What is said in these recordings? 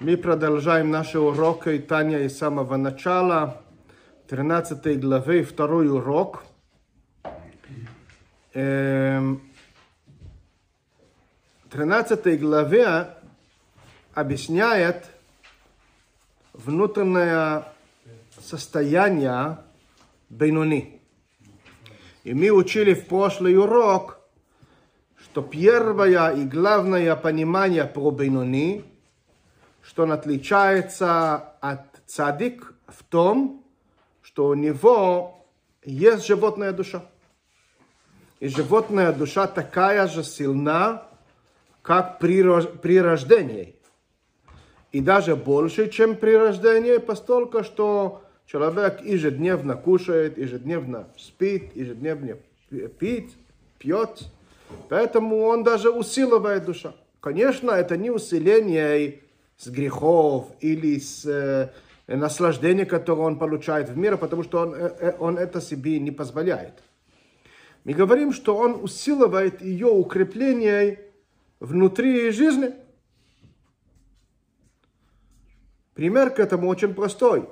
Мы продолжаем наши уроки Таня из самого начала, 13 главы, второй урок. Эм, 13 главе объясняет внутреннее состояние Бейнуни. И мы учили в прошлый урок, что первое и главное понимание про Бейнуни – что он отличается от цадик в том, что у него есть животная душа. И животная душа такая же сильна, как при, при рождении. И даже больше, чем при рождении, постольку, что человек ежедневно кушает, ежедневно спит, ежедневно пит, пьет. Поэтому он даже усиливает душа. Конечно, это не усиление с грехов или с э, наслаждения, которое он получает в мире, потому что он, э, э, он это себе не позволяет. Мы говорим, что он усиливает ее укрепление внутри жизни. Пример к этому очень простой.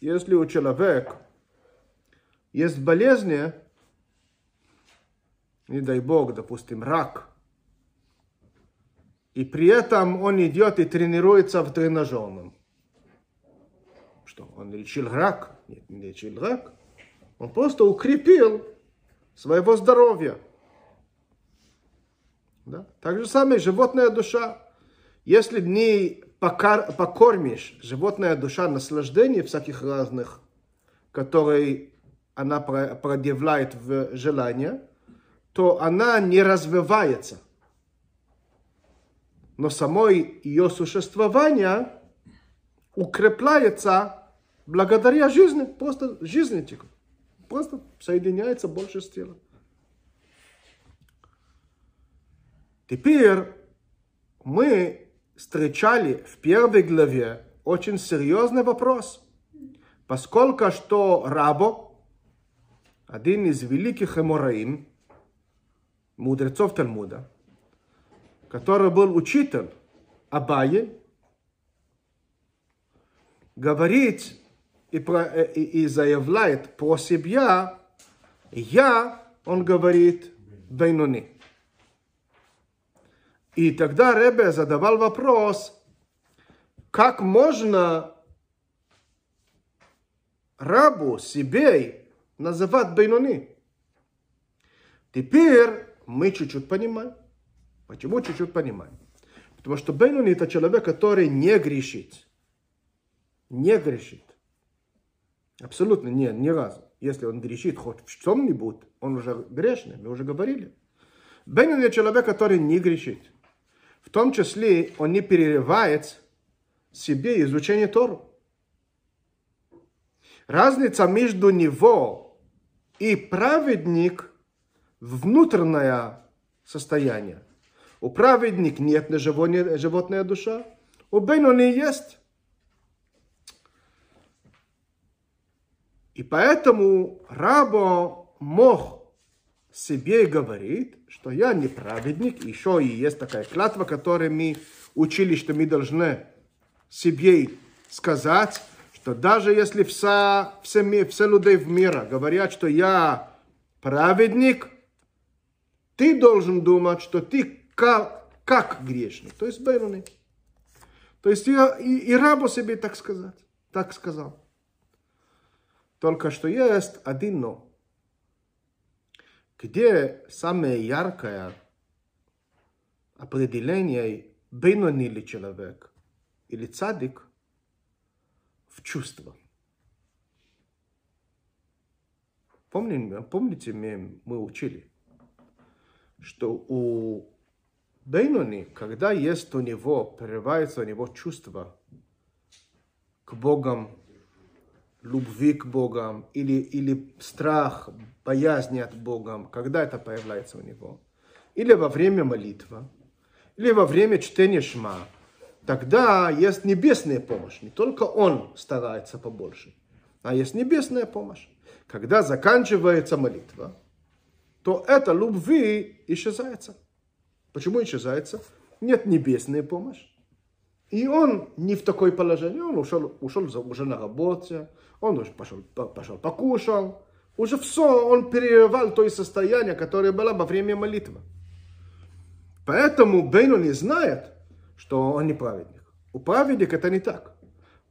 Если у человека есть болезни, не дай бог, допустим, рак – и при этом он идет и тренируется в тренажерном. Что, он лечил рак? Нет, не лечил рак. Он просто укрепил своего здоровья. Да? Так же самое животная душа. Если не покор, покормишь животная душа наслаждений всяких разных, которые она продевляет в желание, то она не развивается – но само ее существование укрепляется благодаря жизни, просто жизни типа. Просто соединяется больше с телом. Теперь мы встречали в первой главе очень серьезный вопрос. Поскольку что Рабо, один из великих эмораим, мудрецов Талмуда, который был учитель Абае, говорит и, про, и, и заявляет про себя, я, он говорит, Бейнуни. И тогда Ребе задавал вопрос, как можно рабу себе называть Бейнуни? Теперь мы чуть-чуть понимаем. Почему чуть-чуть понимаем? Потому что Бейнуни это человек, который не грешит. Не грешит. Абсолютно нет, ни разу. Если он грешит хоть в чем-нибудь, он уже грешный, мы уже говорили. Бейнуни это человек, который не грешит. В том числе он не перерывает себе изучение Тору. Разница между него и праведник внутреннее состояние. У праведник нет на животная, душа, у Бейнони есть. И поэтому рабо мог себе говорить, что я не праведник, еще и есть такая клятва, которую мы учили, что мы должны себе сказать, что даже если вся, все, все люди в мире говорят, что я праведник, ты должен думать, что ты как, как грешник, то есть Бейнуни. То есть я, и, и рабу себе так сказать, так сказал. Только что есть один но. Где самое яркое определение Бейнуни или человек, или цадик, в чувство. Помните, помните мы, мы учили, что у Бейнони, когда есть у него, прерывается у него чувство к Богам, любви к Богам, или, или страх, боязнь от Бога, когда это появляется у него, или во время молитвы, или во время чтения Шма, тогда есть небесная помощь. Не только он старается побольше, а есть небесная помощь. Когда заканчивается молитва, то эта любви исчезается. Почему исчезается? Нет небесной помощи. И он не в такой положении, он ушел, ушел уже на работе, он уже пошел, пошел покушал, уже все, он перерывал то состояние, которое было во время молитвы. Поэтому Бейну не знает, что он не праведник. У праведника это не так.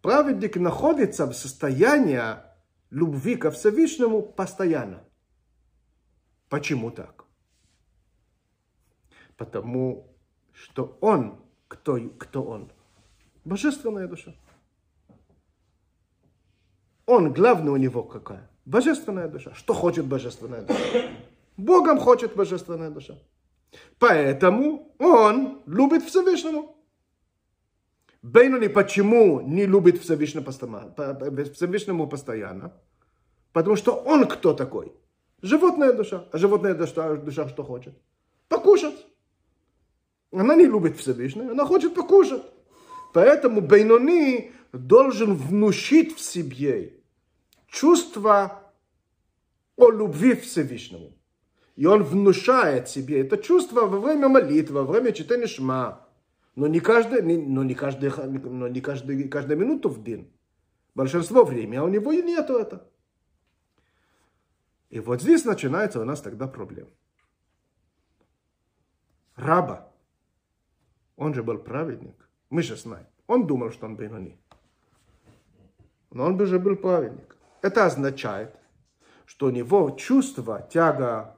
Праведник находится в состоянии любви ко Всевышнему постоянно. Почему так? Потому что он, кто, кто он? Божественная душа. Он, главное у него какая? Божественная душа. Что хочет божественная душа? Богом хочет божественная душа. Поэтому он любит Всевышнему. Бейнони почему не любит Всевышнему постоянно? Потому что он кто такой? Животная душа. А животная душа, душа что хочет? Она не любит Всевышнего, она хочет покушать. Поэтому Бейнони должен внушить в себе чувство о любви Всевышнему. И он внушает себе это чувство во время молитвы, во время читания шма. Но не каждый, но не каждый, но не каждый, каждую минуту в день. Большинство времени а у него и нету это. И вот здесь начинается у нас тогда проблема. Раба, он же был праведник, мы же знаем. Он думал, что он Бейнони. Но он же был праведник. Это означает, что у него чувство, тяга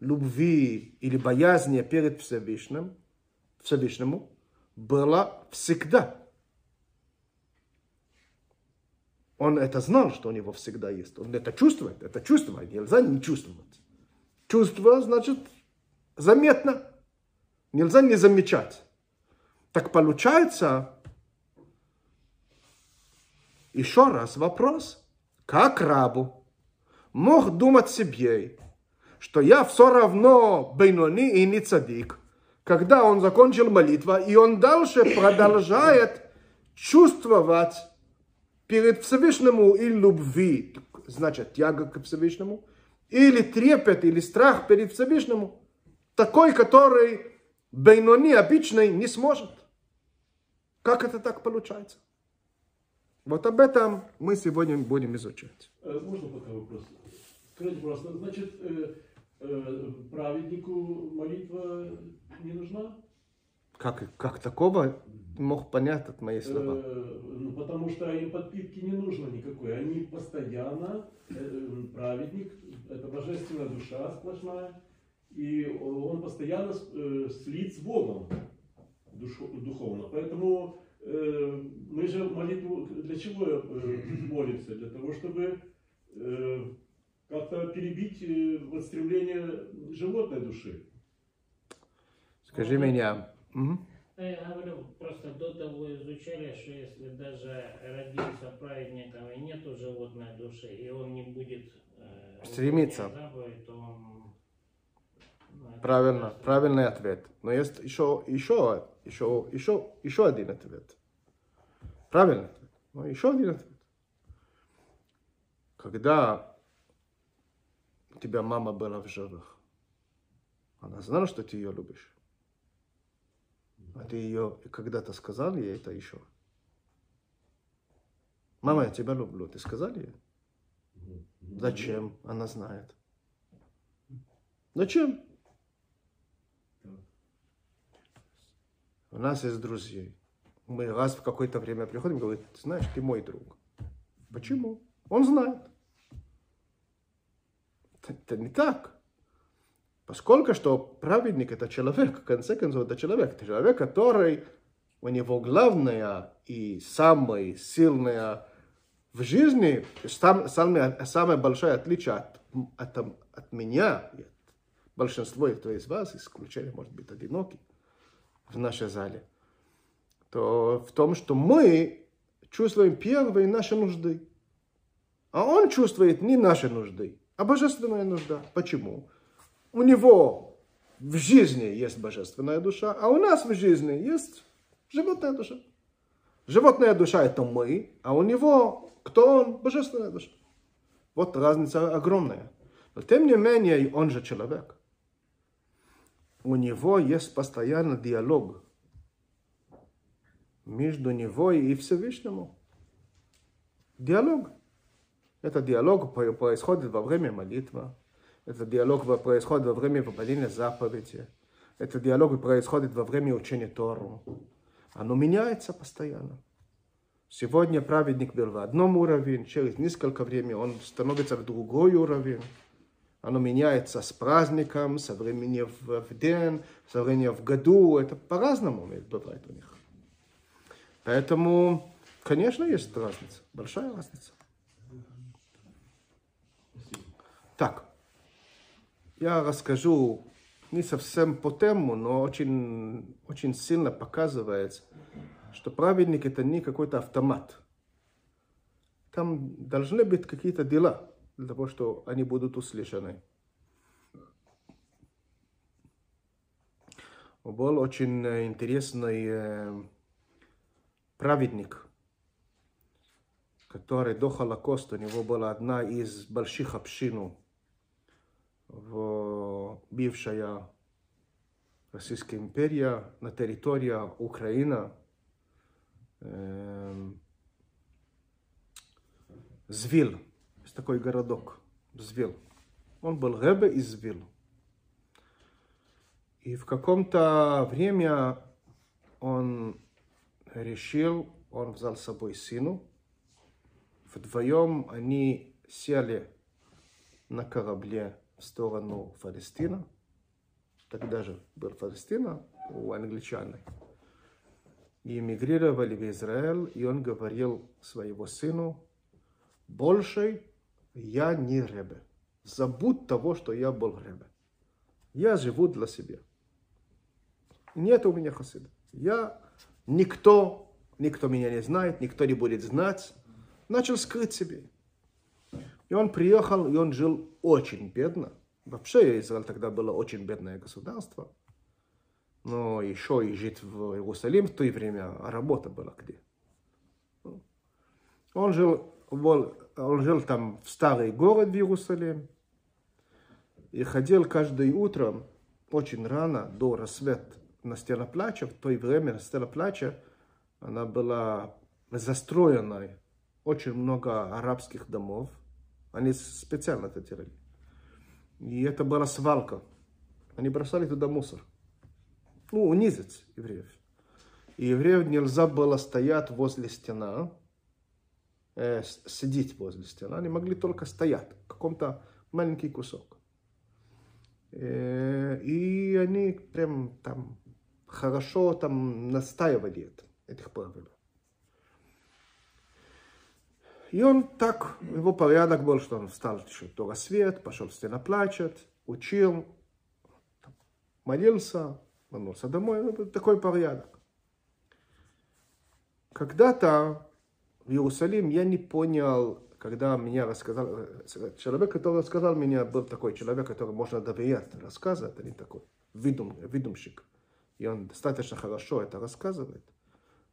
любви или боязни перед Всевышним, Всевышнему было всегда. Он это знал, что у него всегда есть. Он это чувствует. Это чувство. Нельзя не чувствовать. Чувство значит заметно. Нельзя не замечать. Так получается, еще раз вопрос. Как рабу мог думать себе, что я все равно Бейнони и не цадик, когда он закончил молитву, и он дальше продолжает чувствовать перед Всевышнему и любви, значит, тяга к Всевышнему, или трепет, или страх перед Всевышнему, такой, который Бейнони обычный не сможет. Как это так получается? Вот об этом мы сегодня будем изучать. Э, можно пока вопрос? Скажите, пожалуйста, значит, э, Э, праведнику молитва не нужна? Как, как такого мог понять от моей слова? Ну, потому что им подпитки не нужно никакой. Они постоянно, праведник, это божественная душа сплошная, и он постоянно слит с Богом духовно. Поэтому э, мы же молитву для чего э, молимся? Для того, чтобы э, как-то перебить э, вот стремление животной души. Скажи вот, меня. Угу. Я говорю, просто до того изучали, что если даже родился праведником и нету животной души, и он не будет э, стремиться, заповедь, то он... Ну, Правильно, просто... правильный ответ. Но есть еще, еще, еще, еще, еще один ответ. Правильный ответ. Но еще один ответ. Когда тебя мама была в живых. Она знала, что ты ее любишь. А ты ее когда-то сказал ей это еще. Мама, я тебя люблю. Ты сказал ей? Зачем? Она знает. Зачем? У нас есть друзья. Мы раз в какое-то время приходим и говорим, знаешь, ты мой друг. Почему? Он знает это не так. Поскольку что праведник это человек, в конце концов это человек. Это человек, который у него главное и самое сильное в жизни, сам, самое, самое большое отличие от, от, от меня, большинства из вас, исключение, может быть, одинокий в нашей зале, то в том, что мы чувствуем первые наши нужды. А он чувствует не наши нужды а божественная нужда. Почему? У него в жизни есть божественная душа, а у нас в жизни есть животная душа. Животная душа это мы, а у него кто он? Божественная душа. Вот разница огромная. Но тем не менее, он же человек. У него есть постоянный диалог между него и Всевышнему. Диалог. Это диалог происходит во время молитвы. Это диалог происходит во время выполнения заповеди. Это диалог происходит во время учения Тору. Оно меняется постоянно. Сегодня праведник был в одном уровне, через несколько времени он становится в другой уровень. Оно меняется с праздником, со времени в, в день, со времени в году. Это по-разному бывает у них. Поэтому, конечно, есть разница, большая разница. Так, я расскажу не совсем по тему, но очень, очень сильно показывается, что праведник это не какой-то автомат. Там должны быть какие-то дела для того, что они будут услышаны. Был очень интересный э, праведник, который до Холокоста, у него была одна из больших общин в бывшая Российская империя на территории Украины. Звил. Есть такой городок. Звил. Он был Ребе из Звил. И в каком-то время он решил, он взял с собой сыну. Вдвоем они сели на корабле в сторону Палестины. Тогда же был Палестина у англичан. И эмигрировали в Израиль, и он говорил своего сыну, больше я не ребе. Забудь того, что я был ребе. Я живу для себя. Нет у меня хасида. Я никто, никто меня не знает, никто не будет знать. Начал скрыть себе. И он приехал, и он жил очень бедно. Вообще Израиль тогда было очень бедное государство. Но еще и жить в Иерусалим в то время, а работа была где. Он жил, он жил там в старый город в Иерусалим. И ходил каждое утро очень рано, до рассвета, на стену плача. В то время стена плача, она была застроенной. Очень много арабских домов. Они специально это делали. И это была свалка. Они бросали туда мусор. Ну, унизить евреев. И евреев нельзя было стоять возле стены, э, сидеть возле стены. Они могли только стоять, в каком-то маленький кусок. Э, и они прям там хорошо там настаивали это, этих правил. И он так, его порядок был, что он встал еще до рассвет, пошел в стену плачет, учил, молился, вернулся домой. Ну, такой порядок. Когда-то в Иерусалим я не понял, когда меня рассказал, человек, который рассказал меня, был такой человек, который можно доверять рассказы, это не такой видум, видумщик. И он достаточно хорошо это рассказывает.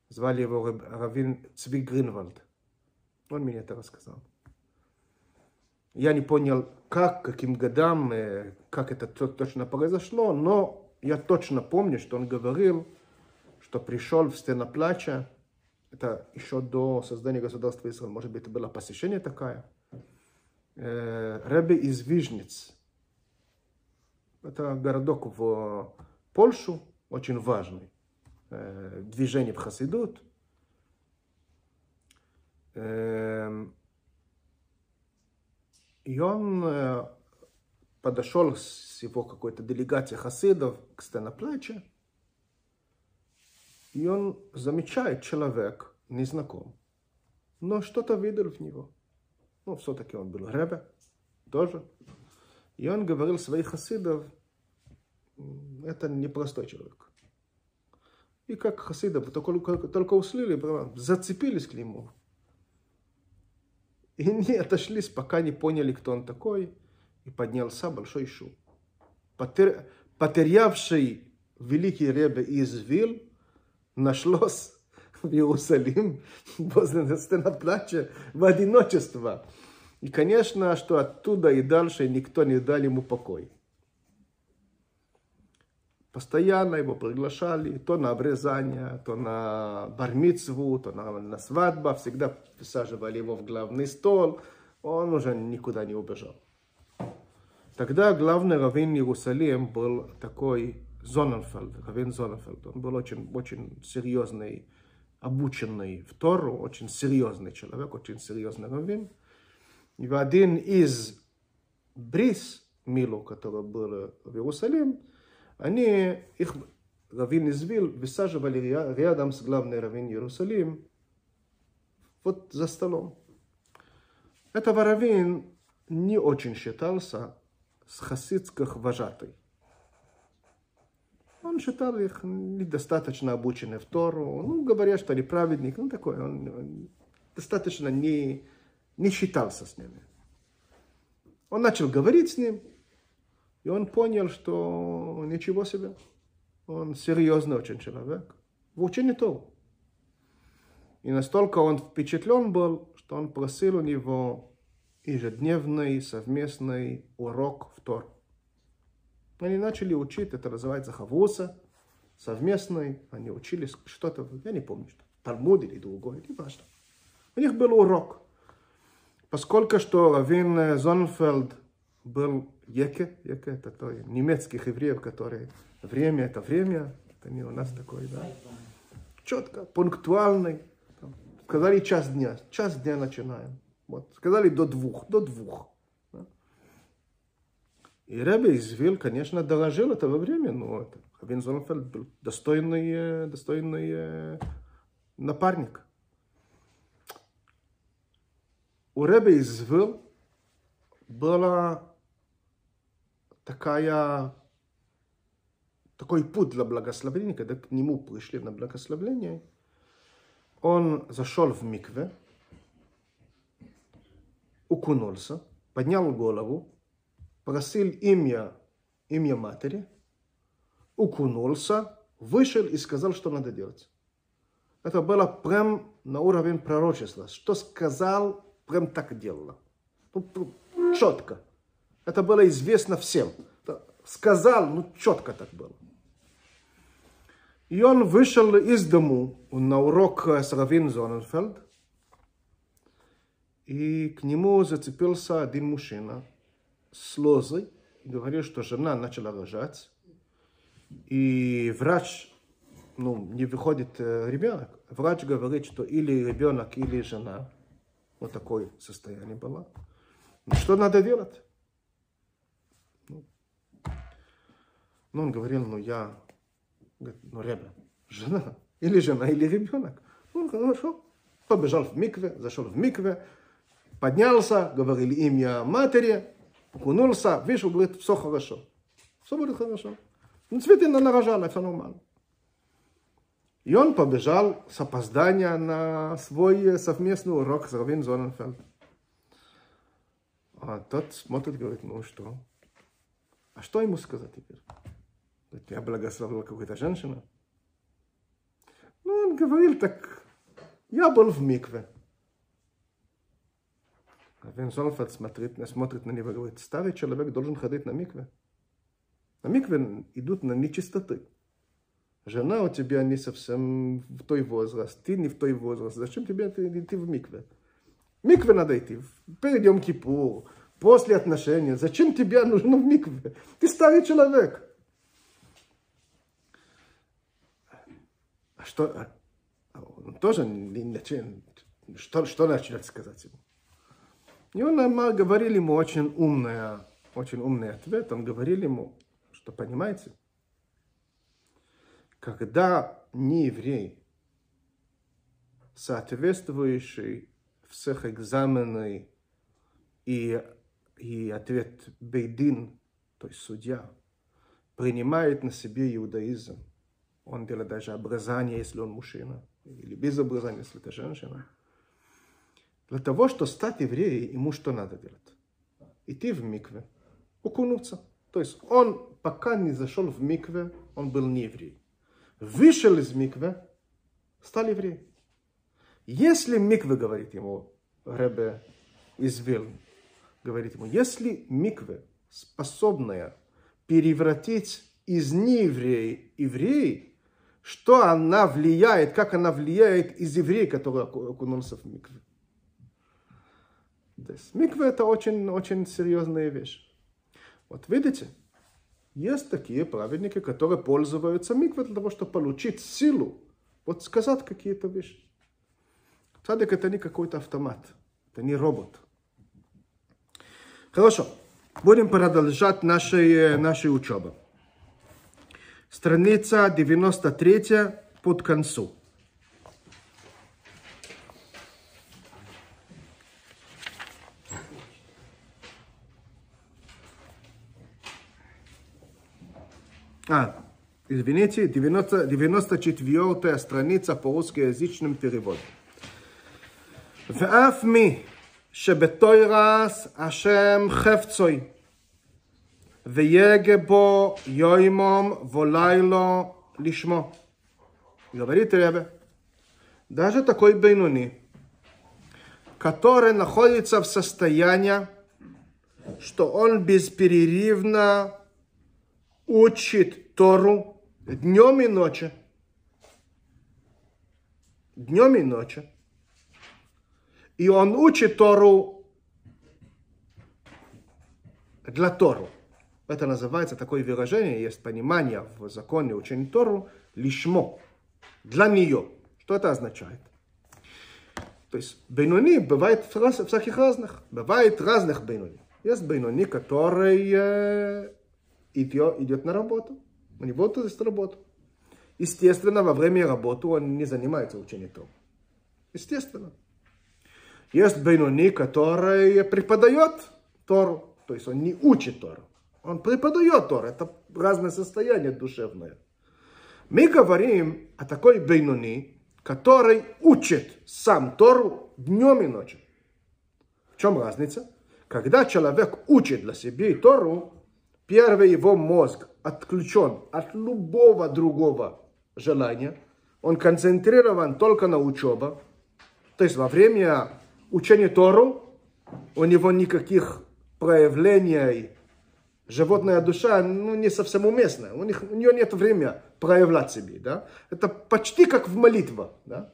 Звали его Равин Цви Гринвальд. Он мне это рассказал. Я не понял, как, каким годам, э, как это точно произошло, но я точно помню, что он говорил, что пришел в стену плача, это еще до создания государства Израиль, может быть, это было посещение такое, э, из Вижниц. Это городок в Польшу, очень важный. Э, движение в Хасидут – Эм, и он э, подошел с его какой-то делегацией хасидов к стеноплаче, и он замечает человек, незнаком, но что-то видел в него. Ну, все-таки он был ребе тоже. И он говорил своих хасидов, это непростой человек. И как хасидов только, только услышали, зацепились к нему. И не отошлись, пока не поняли, кто он такой. И поднялся большой шум. Потер... Потерявший великий Ребе из Нашлось в Иерусалим возле стены плача в одиночество. И, конечно, что оттуда и дальше никто не дал ему покой. Постоянно его приглашали, то на обрезание, то на бармицву, то на, на свадьбу. Всегда высаживали его в главный стол. Он уже никуда не убежал. Тогда главный раввин Иерусалим был такой Зоненфельд, раввин Зоненфельд. Он был очень, очень серьезный, обученный в Тору, очень серьезный человек, очень серьезный раввин. И в один из бриз Милу, который был в Иерусалим, они, их раввин из Вил, высаживали рядом с главным раввин Иерусалим, вот за столом. Этого раввин не очень считался с хасидских вожатой. Он считал их недостаточно обученными в Тору. Ну, говорят, что они праведник. Ну, такой, он, достаточно не, не считался с ними. Он начал говорить с ним, и он понял, что ничего себе. Он серьезный очень человек. В учении Тору. И настолько он впечатлен был, что он просил у него ежедневный совместный урок в Тор. Они начали учить, это называется хавуса, совместный, они учились что-то, я не помню, что, Талмуд или другой, не важно. У них был урок. Поскольку что Равин Зонфельд был Еке, Еке это то, немецких евреев, которые время это время, это не у нас такой, да, четко, пунктуальный, сказали час дня, час дня начинаем. Вот, сказали до двух, до двух. И Ребе извил, конечно, дорожил этого времени, но это, Хавин Зонфельд был достойный, достойный напарник. У Ребе извил была такая, такой путь для благословения, когда к нему пришли на благословение, он зашел в микве, укунулся, поднял голову, просил имя, имя матери, укунулся, вышел и сказал, что надо делать. Это было прям на уровень пророчества. Что сказал, прям так делала. Четко. Это было известно всем. Сказал, ну четко так было. И он вышел из дому на урок с Равин Зоненфельд. И к нему зацепился один мужчина с лозой. И говорил, что жена начала рожать. И врач, ну, не выходит ребенок. Врач говорит, что или ребенок, или жена. Вот такое состояние было. Ну, что надо делать? Ну, ну он говорил, ну я, ну ребят, жена, или жена, или ребенок. Ну, хорошо. Побежал в микве, зашел в микве, поднялся, говорили имя матери, окунулся, вышел, говорит, все хорошо. Все будет хорошо. Ну, Цветина нарожала, все нормально. И он побежал с опоздания на свой совместный урок с Равин Зоненфельд. А тот смотрит, говорит, ну что? А что ему сказать теперь? Говорит, я благословил какую-то женщину. Ну, он говорил так, я был в микве. Равин Зоненфельд смотрит, смотрит на него и говорит, старый человек должен ходить на микве. На микве идут на нечистоты. Жена у тебя не совсем в той возраст, ты не в той возраст. Зачем тебе идти в микве? Микве надо идти перед Йом Кипур, после отношения. Зачем тебе нужно в микве? Ты старый человек. А что? А, он тоже что, что начнет сказать ему? И он говорил ему очень умный, очень умный ответ. Он говорил ему, что понимаете, когда не еврей, соответствующий всех экзамены и, и ответ Бейдин, то есть судья, принимает на себе иудаизм, он делает даже обрезание, если он мужчина, или без обрезания, если это женщина. Для того, чтобы стать евреем, ему что надо делать? Идти в микве, окунуться. То есть он, пока не зашел в микве, он был не еврей вышел из миквы, стал евреем. Если миквы, говорит ему Ребе из говорит ему, если миквы способная превратить из неевреи евреи, что она влияет, как она влияет из еврея, который окунулся в микве. Микве это очень, очень серьезная вещь. Вот видите, есть такие праведники, которые пользуются миквой для того, чтобы получить силу, вот сказать какие-то вещи. Цадик это не какой-то автомат, это не робот. Хорошо, будем продолжать нашей, нашей учебы. Страница 93 под концу. А, извините, 90, 94 страница по русскоязычным переводам. ואף מי שבתוירס השם חפצוי, ויגה בו יוימום ולילו לשמו. Говорит Ребе, даже такой Бейнуни, который находится в состоянии, что он бесперерывно учит Тору днем и ночью. Днем и ночью. И он учит Тору для Тору. Это называется такое выражение, есть понимание в законе учения Тору, лишмо, для нее. Что это означает? То есть бейнони бывает всяких разных. Бывает разных бейнони. Есть бейнони, который э, идет, идет на работу. У него тут есть работа. Естественно, во время работы он не занимается учением. Естественно. Есть Бейнони, который преподает Тору. То есть он не учит Тору. Он преподает Тору. Это разное состояние душевное. Мы говорим о такой Бейнони, который учит сам Тору днем и ночью. В чем разница? Когда человек учит для себя Тору, первый его мозг отключен от любого другого желания. Он концентрирован только на учебе. То есть во время учения Тору у него никаких проявлений животная душа ну, не совсем уместная. У, них, у нее нет времени проявлять себе. Да? Это почти как в молитве. Да?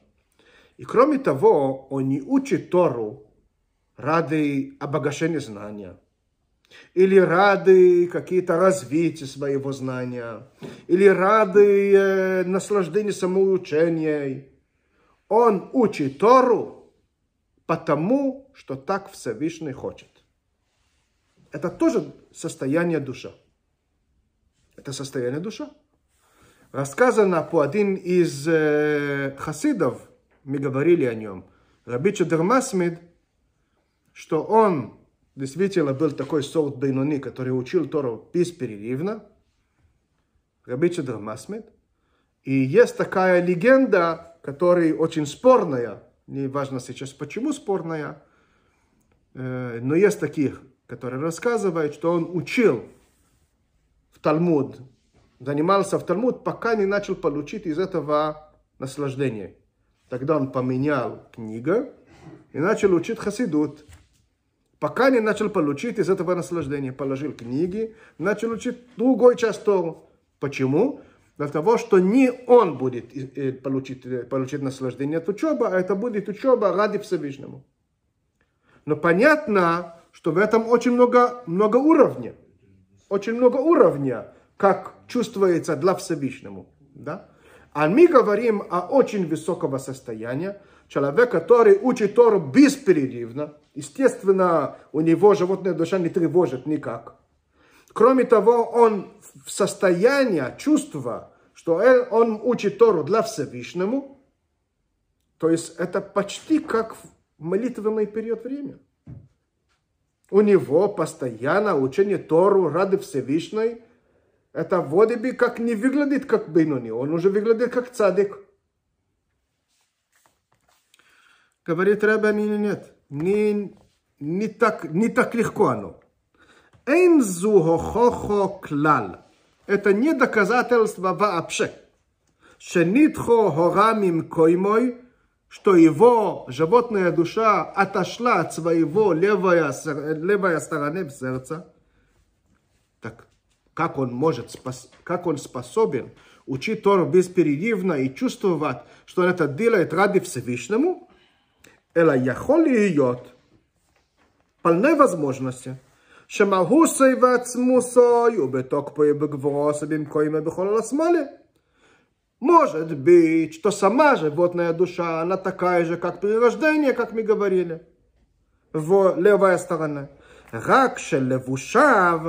И кроме того, он не учит Тору ради обогащения знания или ради какие-то развития своего знания, или ради э, наслаждения самоучения. Он учит Тору потому, что так Всевышний хочет. Это тоже состояние душа. Это состояние душа. Рассказано по один из э, хасидов, мы говорили о нем, Рабича Дермасмид, что он действительно был такой сорт Бейнони, который учил Тору бесперерывно, Раби Чедр. И есть такая легенда, которая очень спорная, не важно сейчас почему спорная, э, но есть таких, которые рассказывают, что он учил в Талмуд, занимался в Талмуд, пока не начал получить из этого наслаждение. Тогда он поменял книгу и начал учить хасидут пока не начал получить из этого наслаждения. Положил книги, начал учить другой час Тору. Почему? Для того, что не он будет э, получить, э, получить наслаждение от учебы, а это будет учеба ради Всевышнему. Но понятно, что в этом очень много, много уровней. Очень много уровня, как чувствуется для Всевышнему. Да? А мы говорим о очень высокого состояния, человек, который учит Тору бесперерывно, естественно, у него животная душа не тревожит никак. Кроме того, он в состоянии чувства, что он учит Тору для Всевышнему, то есть это почти как молитвенный период времени. У него постоянно учение Тору ради Всевышней, это вроде бы как не выглядит как Бейнони, он уже выглядит как цадик. Говорит Рэбе, нет, не, не, так, не так легко оно. Эйнзу клал. Это не доказательство вообще. Шенитхо хорамим коймой, что его животная душа отошла от своего левая, левая стороны сердца. Так, как он может, спас, как он способен учить Тору бесперерывно и чувствовать, что он это делает ради Всевышнему, אלא יכול להיות פלני возможности, שמהוסי ועצמוסוי ובתוקפוי בגבורוסי במקוימה בכל השמאלי. Может быть, что сама животная душа, она такая же, как при рождении, как мы говорили, в левая сторона. רק שלבושיו,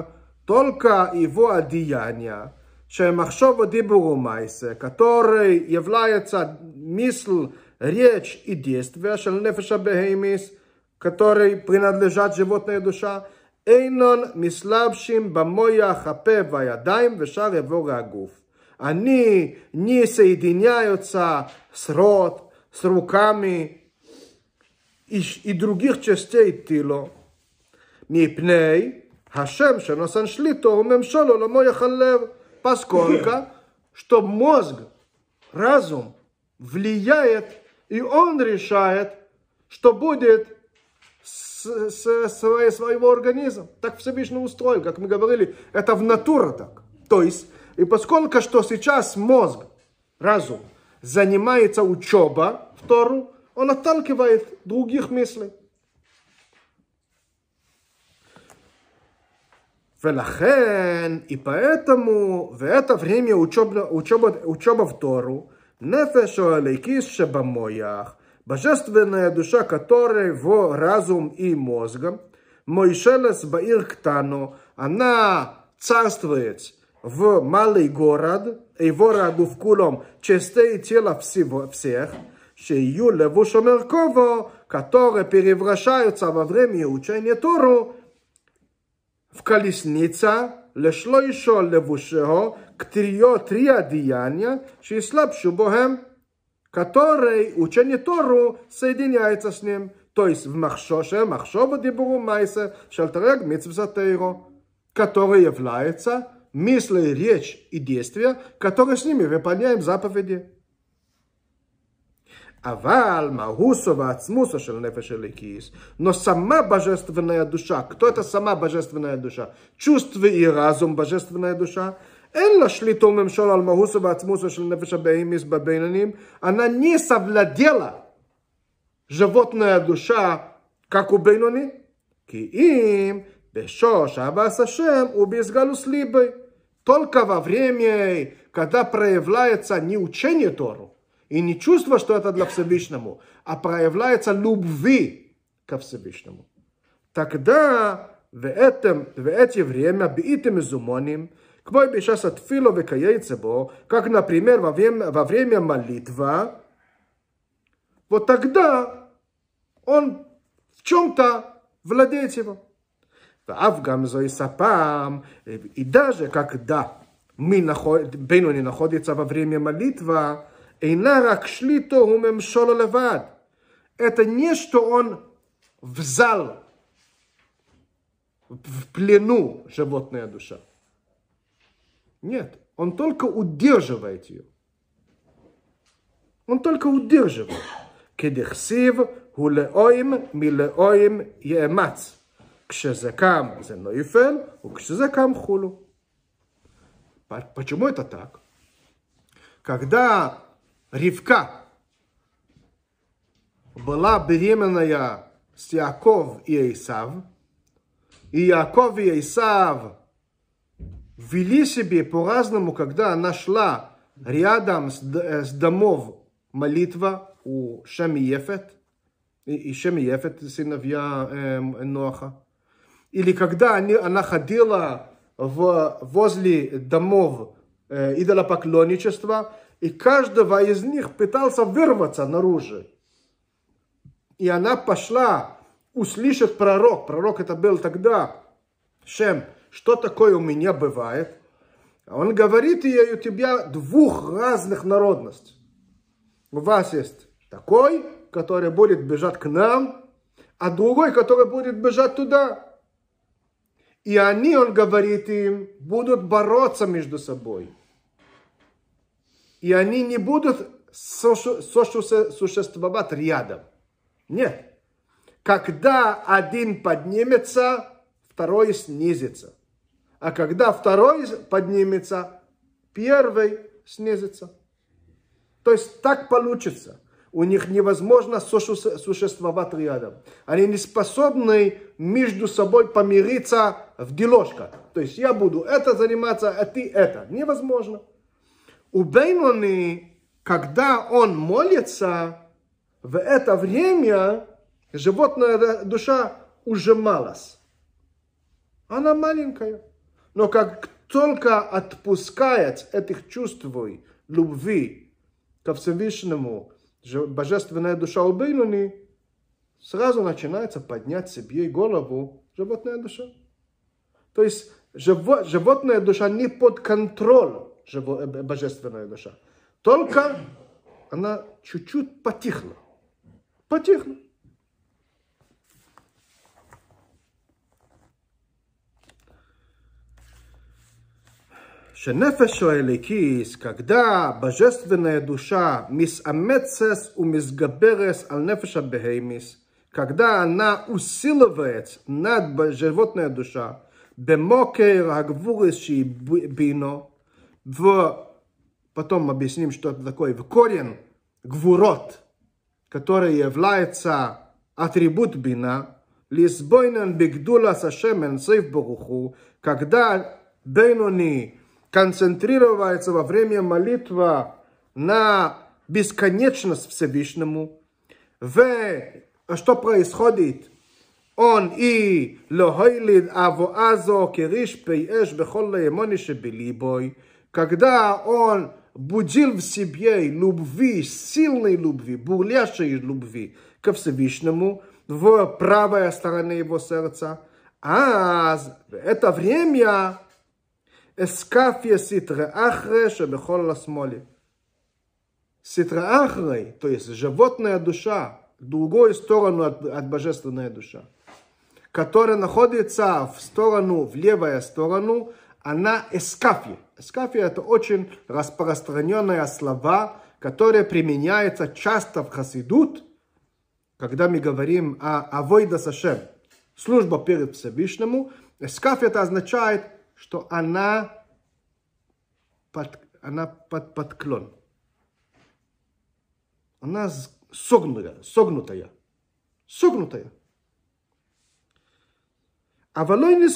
только его одеяния, שמחשוב ודיבור ומעשה, который является мысль, речь и действие, של נפש הבהמיס, который принадлежат животная душа, אינון מסלבשים במויח, הפה והידיים ושאר איבור הגוף. они не соединяются с рот, с руками и, и других частей тела. מפני השם שנושן שליטו וממשלו למויח הלב, поскольку что мозг, разум влияет, И он решает, что будет со с, с своего организма. Так Всевышний устроил, как мы говорили, это в натура так. То есть, и поскольку что сейчас мозг, разум, занимается учеба в Тору, он отталкивает других мыслей. И поэтому в это время учеба, учеба, учеба в Тору – Нефеш алейкис шабамоях. Божественная душа которой в разум и мозгом. Моишелес баир ктану. Она царствует в малый город, его раду в кулом, частей тела всего, всех, шею леву шомерково, которые превращаются во время учения Тору в колесница лешлойшо левушего, ктрио три одеяния, шислабшу богем, который учение Тору соединяется с ним, то есть в махшоше, махшоба дебуру майсе, шалтарег митцвзатейро, который является мысли, речь и действия, которые с ними выполняем заповеди. Авал, Магусова, Ацмуса, Шельнефеш Эликис. Но сама божественная душа, кто это сама божественная душа? Чувство и разум божественная душа. Элла шлиту мемшол ал Магусова, Ацмуса, Шельнефеш Абеимис, Бабейнаним. Она не совладела животная душа, как у Бейнони. Ки им, бешош, абас Ашем, убизгалус либой. Только во время, когда проявляется не учение Тору, и не чувство, что это для Всевышнему, а проявляется любви к Всевышнему. Тогда в, этом, в эти время битым изумоним, кбой бешас от фило цебо, как, например, во время, во время молитва, вот тогда он в чем-то владеет его. Авгамзо и сапам, и даже когда мы находим, находится во время молитва, אינה רק שליטו וממשלו לבד. Это не что он взял в плену животная душа. Нет, он только удерживает ее. Он только удерживает. כדכסיב הוא לאוים מלאוים יאמץ. כשזה קם זה נויפל, וכשזה קם хулу. Почему это так? Когда Ривка была беременная с Яков и Исав, и Яков и Исав вели себе по-разному, когда она шла рядом с, с домов молитва у Шеми Ефет, и, и Шеми Ефет, сыновья э, Ноаха. Или когда они, она ходила в, возле домов э, идолопоклонничества, и каждого из них пытался вырваться наружу. И она пошла услышать пророк. Пророк это был тогда. Шем, что такое у меня бывает? Он говорит ей, у тебя двух разных народностей. У вас есть такой, который будет бежать к нам, а другой, который будет бежать туда. И они, он говорит им, будут бороться между собой. И они не будут существовать рядом. Нет. Когда один поднимется, второй снизится. а когда второй поднимется, первый снизится. То есть так получится. У них невозможно существовать рядом. Они не способны между собой помириться в дележках. То есть я буду это заниматься, а ты это. Невозможно. У Бейнони, когда он молится, в это время животная душа ужималась. Она маленькая. Но как только отпускает этих чувств любви ко Всевышнему, божественная душа у Бейнуни, сразу начинается поднять себе голову животная душа. То есть животная душа не под живо, э, божественная душа. Только она чуть-чуть потихла. Потихла. Шенефешо эликис, когда божественная душа мис амецес у мис габерес ал нефеша бехеймис, когда она усиливает над животная душа, бемокер агвуриши бино, в, потом объясним, что это такое, в корень гвурот, который является атрибут бина, лисбойнен бигдула сашемен сейф баруху, когда Бейнони концентрируется во время молитвы на бесконечность Всевышнему. В что происходит? Он и лохойлид авоазо кириш пейэш бехол емони шебилибой. Когда он будил в себе любви, сильной любви, бурлящей любви ко Всевышнему в правой стороне его сердца, а в это время эскафия ситра ахре шебехол ласмоли. Ситра ахрей, то есть животная душа, другую сторону от, от божественной душа, которая находится в сторону, в левую сторону, она эскафия. Эскафия это очень распространенное слова, которое применяется часто в хасидут, когда мы говорим о авойда сашем, служба перед Всевышнему. Эскафия это означает что она, под, она под подклон. Она согнутая, согнутая, согнутая. А волой не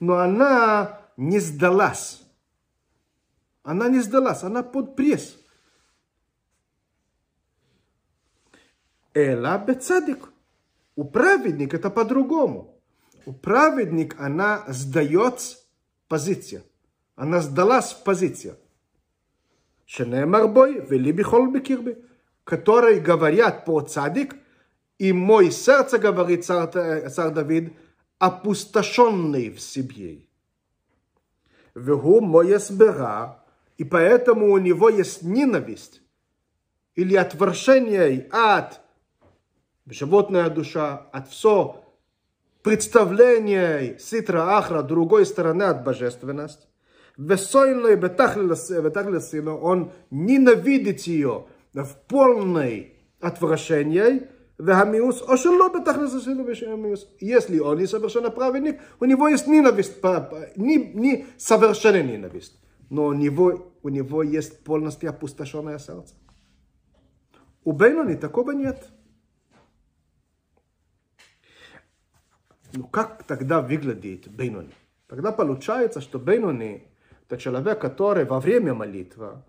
Но она не сдалась. Она не сдалась, она под пресс. Эла бецадик. У праведника это по-другому. У праведник она сдается позиция. Она сдалась в позицию. Шенемар бой, вели бихол бекирби. Которые говорят по цадик, и мой сердце, говорит царь, царь Давид, опустошенный в себе. Вегу мой сбера, и поэтому у него есть ненависть или отвращение от животная душа, от все представление ситра ахра другой стороны от божественности. Весойной бетахлесину он ненавидит ее в полной отвращении. Вехамиус, ошело бетахлесину вешамиус. Если он не совершенно праведник, у него есть ненависть, не, не совершенная ненависть, но у него, у него есть полностью опустошенное сердце. У Бейнони такого нет. Ну как тогда выглядит Бейнони? Тогда получается, что Бейнони – это человек, который во время молитвы,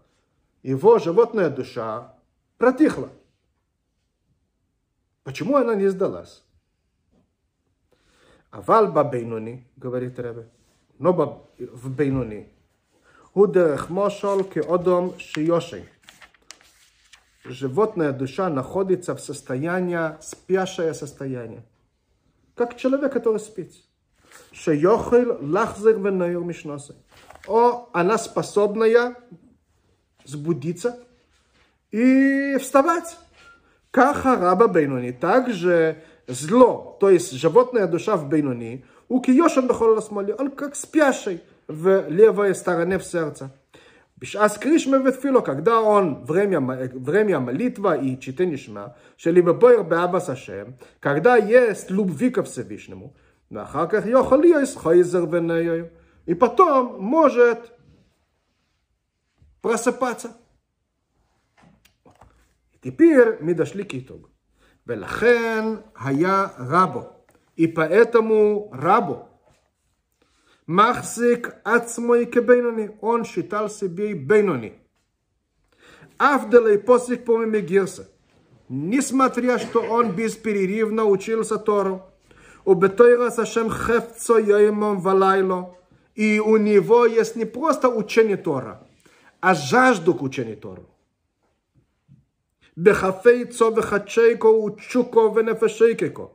его животная душа протихла. Почему она не сдалась? Авалба бабейнуни говорит Ребе, но в Бейнуни. Худерах Мошал ке Одом Шиоши. Животная душа находится в состоянии, спящее состояние. Как человек, который спит. Шиохил лахзер венойр мишносе, О, она способная сбудиться и вставать. Каха раба бейнуни. Также зло, то есть животная душа в бейнуни, у киошен бехол ласмоли, он как спящий в левой стороне в сердце. בשעס קרישמה ותפילו, כגדאון ורמיה מליטווה היא צ'יטי נשמע, שליבבויר באבס השם, כגדא יס לובביקב סבישנמו, ואחר כך יכול יס חייזר ונאיו. И потом может просыпаться. Теперь мы дошли к итогу. Велахен хая рабо. И поэтому рабо. Махзик ацмой кебейнони. Он считал себе бейнони. Авделей посик помимо гирса. Несмотря, что он бесперерывно учился Тору. Убетойра сашем хефцо йоймом валайло. И у него есть не просто учение Тора, а жажду к учению Тору. Бехафейцо вехачейко учуко венефешейкеко.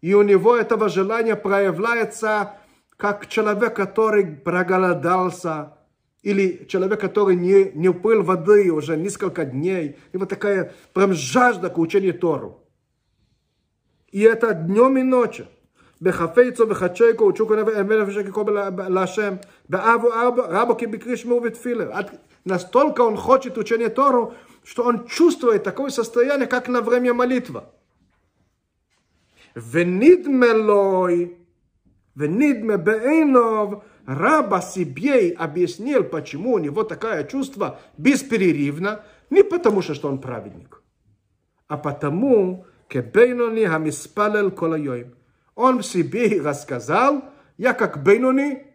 И у него этого желания проявляется как человек, который проголодался, или человек, который не, не пил воды уже несколько дней. И вот такая прям жажда к учению Тору. И это днем и ночью. בחפצו וחדשקו וצ'וקו נבי אמן ושקקו להשם, באבו רבו כבקרישמו ותפילה. Настолько он хочет учения Тору, что он чувствует такое состояние, как на время молитвы. Венидмелой, венидме бейнов, раба себе объяснил, почему у него такое чувство бесперерывно, не потому что, что он праведник, а потому, кебейнони хамиспалел колайоим. Он в себе рассказал, я как бейнони,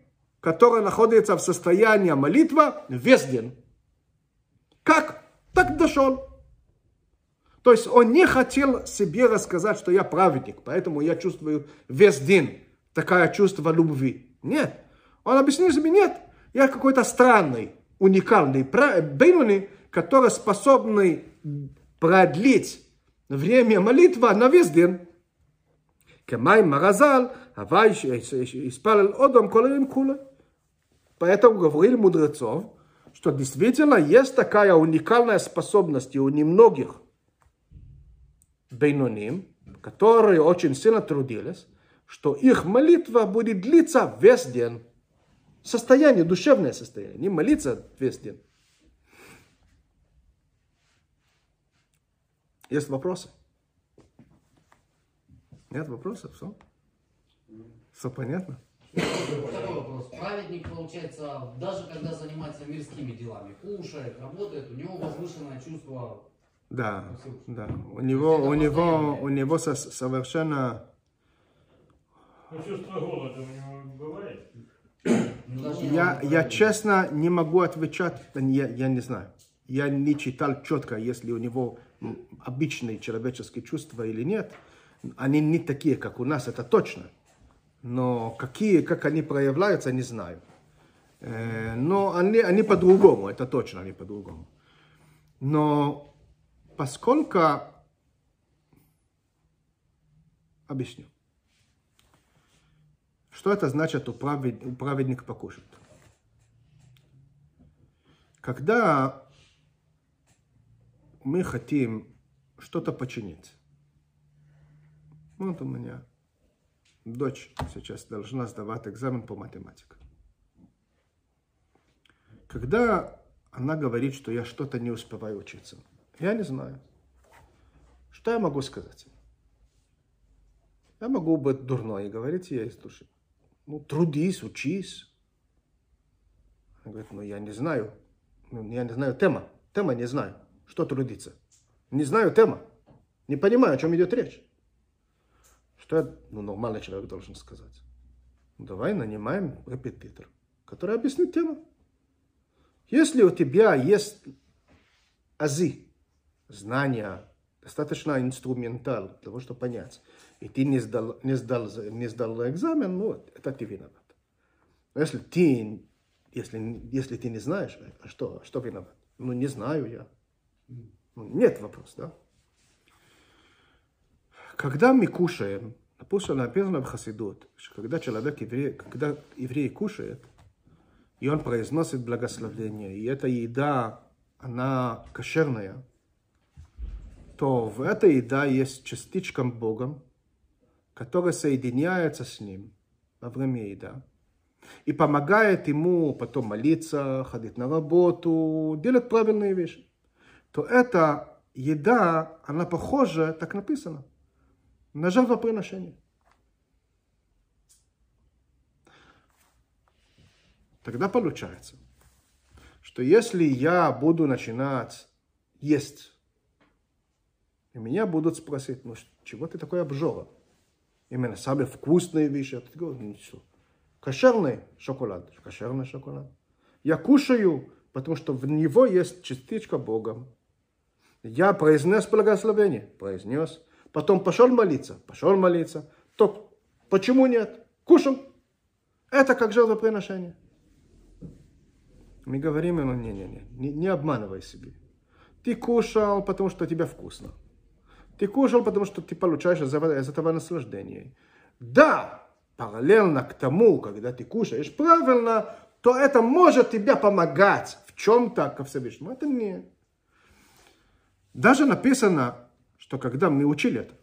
который находится в состоянии молитвы весь день. Как? Так дошел. То есть он не хотел себе рассказать, что я праведник, поэтому я чувствую весь день такое чувство любви. Нет. Он объяснил себе, нет, я какой-то странный, уникальный бейнуни, который способный продлить время молитвы на весь день. כמים מרזל, הווי испалил одом колорим кула. Поэтому говорили мудрецов, что действительно есть такая уникальная способность у немногих бейноним, которые очень сильно трудились, что их молитва будет длиться весь день. Состояние, душевное состояние, не молиться весь день. Есть вопросы? Нет вопросов? Все? Все понятно? Такой вопрос. Праведник, получается, даже когда занимается мирскими делами, кушает, работает, у него возвышенное чувство. Да, да. У него, у него, у него совершенно... Ну, чувство голода у него бывает? Я, я честно не могу отвечать, я, я не знаю. Я не читал четко, если у него обычные человеческие чувства или нет. Они не такие, как у нас, это точно. Но какие, как они проявляются, не знаю. Э, но они, они по-другому, это точно, они по-другому. Но поскольку... Объясню. Что это значит у, правед, у праведника покушать? Когда мы хотим что-то починить, вот у меня дочь сейчас должна сдавать экзамен по математике. Когда она говорит, что я что-то не успеваю учиться, я не знаю. Что я могу сказать? Я могу быть дурной и говорить ей из души. Ну, трудись, учись. Она говорит, ну, я не знаю. Ну, я не знаю тема. Тема не знаю. Что трудиться? Не знаю тема. Не понимаю, о чем идет речь. Что ну, нормальный человек должен сказать? Ну, давай нанимаем репетитор, который объяснит тему. Если у тебя есть азы, знания, достаточно инструментал для того, чтобы понять, и ты не сдал, не сдал, не сдал экзамен, ну, это ты виноват. Но если ты, если, если ты не знаешь, а что, что виноват? Ну, не знаю я. Ну, нет вопроса, да? Когда мы кушаем, Написано, написано в Хасидут, что когда человек еврей, когда еврей кушает, и он произносит благословение, и эта еда, она кошерная, то в этой еда есть частичка Богом, которая соединяется с ним во время еда и помогает ему потом молиться, ходить на работу, делать правильные вещи, то эта еда, она похожа, так написано, на жертвоприношение. Тогда получается, что если я буду начинать есть, и меня будут спросить, ну чего ты такой обжора? Именно самые вкусные вещи. Я говорю: ничего. Кошерный шоколад. Кошерный шоколад. Я кушаю, потому что в него есть частичка Бога. Я произнес благословение. Произнес. Потом пошел молиться, пошел молиться. То почему нет? Кушал. Это как жертвоприношение. Мы говорим ему, не-не-не, не, обманывай себе. Ты кушал, потому что тебе вкусно. Ты кушал, потому что ты получаешь из этого наслаждение. Да, параллельно к тому, когда ты кушаешь правильно, то это может тебе помогать в чем-то ко Всевышнему. Это не. Даже написано, что когда мы учили это,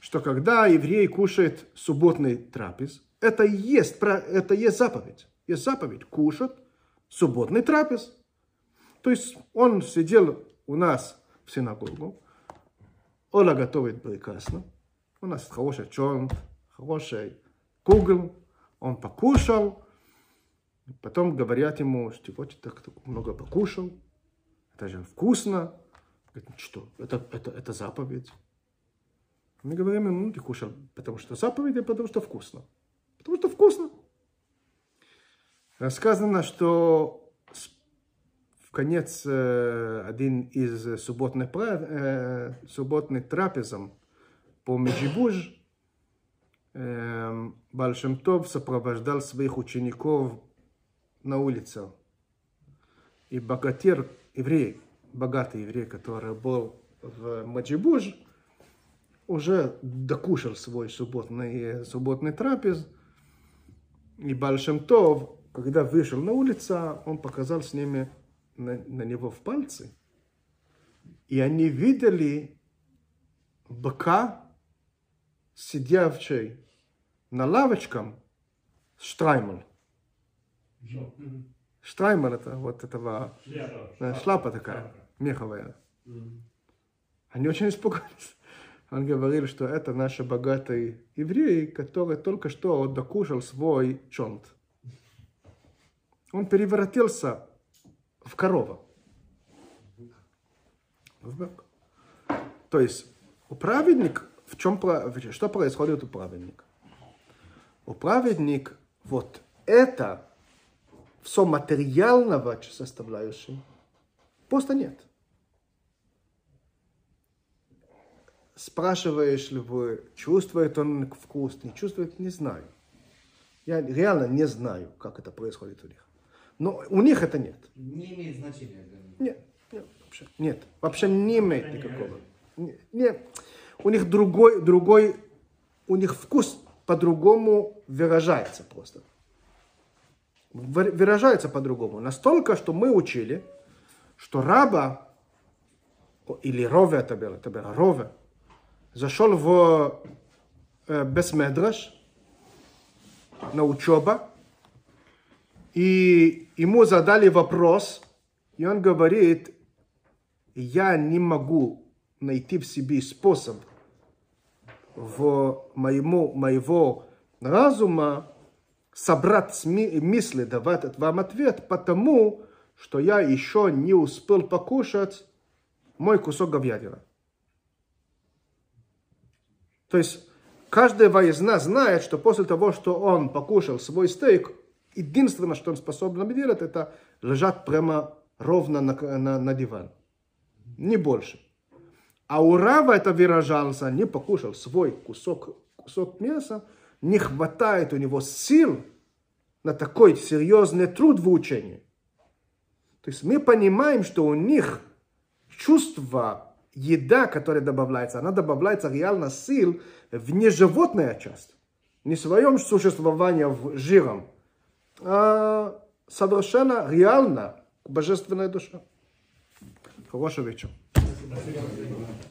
что когда еврей кушает субботный трапез, это есть, это есть заповедь. Есть заповедь кушать субботный трапез. То есть он сидел у нас в синагогу, Оля готовит прекрасно. У нас хороший чонт, хороший кугл. Он покушал. Потом говорят ему, что вот ты так много покушал. Это же вкусно. Говорит, «Ну что, это, это, это заповедь. Мы говорим ну ты кушал, потому что заповедь, и потому что вкусно. Потому что вкусно. Рассказано, что в конец э, один из субботных, э, субботных трапезом по Меджибуж э, Бальшемтов сопровождал своих учеников на улице. И богатир, еврей, богатый еврей, который был в Маджибуж, уже докушал свой субботный, субботный трапез. И Бальшемтов когда вышел на улицу, он показал с ними на, на него в пальцы. И они видели быка, сидевший на лавочком, Штраймл. Штраймл это вот этого шляпа, шляпа, шляпа такая, шляпа. Меховая. Mm. Они очень испугались. Он говорил, что это наш богатый еврей, который только что докушал свой чонт он превратился в корову. То есть у праведника, в чем, что происходит у праведника? У праведника вот это все материального составляющего просто нет. Спрашиваешь ли вы, чувствует он вкус, не чувствует, не знаю. Я реально не знаю, как это происходит у них. Но у них это нет. Не имеет значения. Нет, нет, вообще, нет, вообще не имеет никакого. Нет, у них другой, другой, у них вкус по-другому выражается просто. Выражается по-другому. Настолько, что мы учили, что раба, или рове это было, это было рове, зашел в Бесмедраш на учеба, и ему задали вопрос, и он говорит, я не могу найти в себе способ в моему, моего разума собрать мысли, давать вам ответ, потому что я еще не успел покушать мой кусок говядины. То есть каждый из нас знает, что после того, что он покушал свой стейк, единственное, что он способен делать, это лежать прямо ровно на, на, на диван. Не больше. А у Рава это выражался, не покушал свой кусок, кусок мяса, не хватает у него сил на такой серьезный труд в учении. То есть мы понимаем, что у них чувство, еда, которая добавляется, она добавляется реально сил в неживотная часть. Не в своем существовании в жиром, а совершенно реально божественная душа. Хорошего вечера.